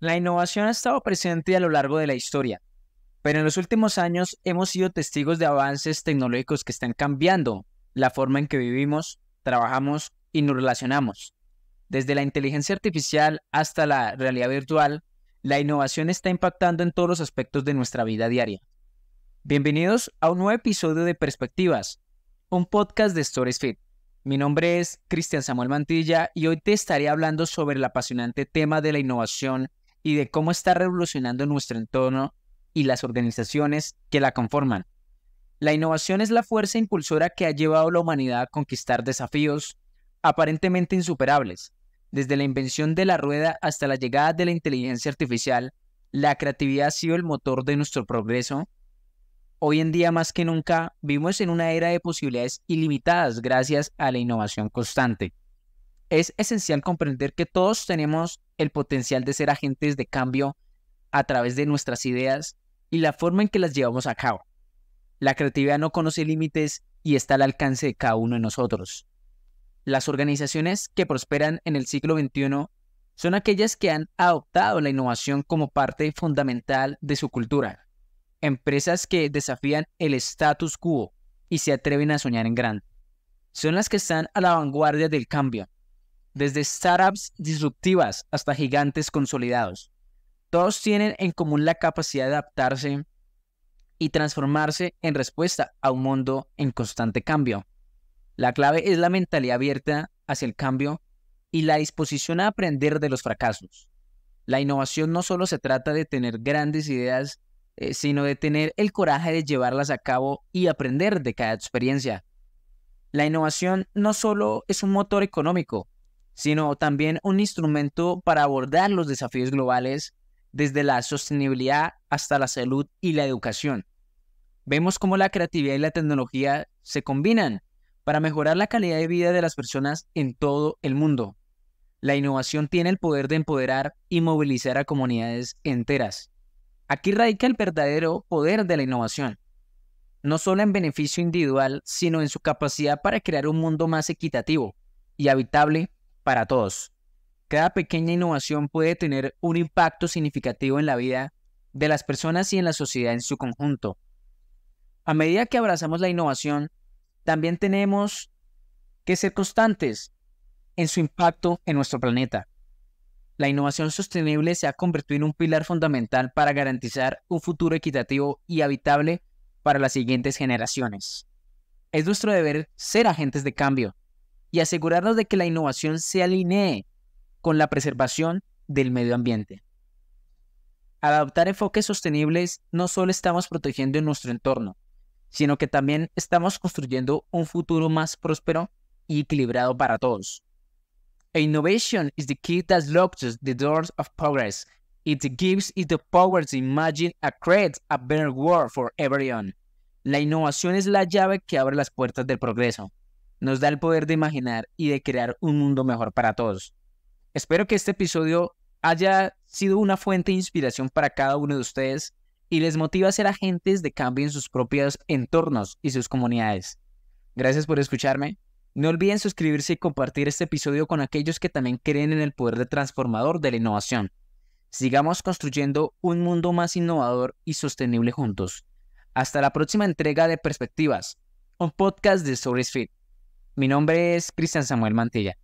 La innovación ha estado presente a lo largo de la historia, pero en los últimos años hemos sido testigos de avances tecnológicos que están cambiando la forma en que vivimos, trabajamos y nos relacionamos. Desde la inteligencia artificial hasta la realidad virtual, la innovación está impactando en todos los aspectos de nuestra vida diaria. Bienvenidos a un nuevo episodio de Perspectivas, un podcast de StoryFit. Mi nombre es Cristian Samuel Mantilla y hoy te estaré hablando sobre el apasionante tema de la innovación y de cómo está revolucionando nuestro entorno y las organizaciones que la conforman. La innovación es la fuerza impulsora que ha llevado a la humanidad a conquistar desafíos aparentemente insuperables. Desde la invención de la rueda hasta la llegada de la inteligencia artificial, la creatividad ha sido el motor de nuestro progreso Hoy en día más que nunca vivimos en una era de posibilidades ilimitadas gracias a la innovación constante. Es esencial comprender que todos tenemos el potencial de ser agentes de cambio a través de nuestras ideas y la forma en que las llevamos a cabo. La creatividad no conoce límites y está al alcance de cada uno de nosotros. Las organizaciones que prosperan en el siglo XXI son aquellas que han adoptado la innovación como parte fundamental de su cultura empresas que desafían el status quo y se atreven a soñar en grande. Son las que están a la vanguardia del cambio, desde startups disruptivas hasta gigantes consolidados. Todos tienen en común la capacidad de adaptarse y transformarse en respuesta a un mundo en constante cambio. La clave es la mentalidad abierta hacia el cambio y la disposición a aprender de los fracasos. La innovación no solo se trata de tener grandes ideas eh, sino de tener el coraje de llevarlas a cabo y aprender de cada experiencia. La innovación no solo es un motor económico, sino también un instrumento para abordar los desafíos globales desde la sostenibilidad hasta la salud y la educación. Vemos cómo la creatividad y la tecnología se combinan para mejorar la calidad de vida de las personas en todo el mundo. La innovación tiene el poder de empoderar y movilizar a comunidades enteras. Aquí radica el verdadero poder de la innovación, no solo en beneficio individual, sino en su capacidad para crear un mundo más equitativo y habitable para todos. Cada pequeña innovación puede tener un impacto significativo en la vida de las personas y en la sociedad en su conjunto. A medida que abrazamos la innovación, también tenemos que ser constantes en su impacto en nuestro planeta la innovación sostenible se ha convertido en un pilar fundamental para garantizar un futuro equitativo y habitable para las siguientes generaciones. Es nuestro deber ser agentes de cambio y asegurarnos de que la innovación se alinee con la preservación del medio ambiente. Al adoptar enfoques sostenibles, no solo estamos protegiendo nuestro entorno, sino que también estamos construyendo un futuro más próspero y equilibrado para todos. Innovation is the key that locks the doors of progress. It gives it the power to imagine and create a better world for everyone. La innovación es la llave que abre las puertas del progreso. Nos da el poder de imaginar y de crear un mundo mejor para todos. Espero que este episodio haya sido una fuente de inspiración para cada uno de ustedes y les motive a ser agentes de cambio en sus propios entornos y sus comunidades. Gracias por escucharme no olviden suscribirse y compartir este episodio con aquellos que también creen en el poder de transformador de la innovación. Sigamos construyendo un mundo más innovador y sostenible juntos. Hasta la próxima entrega de Perspectivas, un podcast de Stories Fit. Mi nombre es Cristian Samuel Mantilla.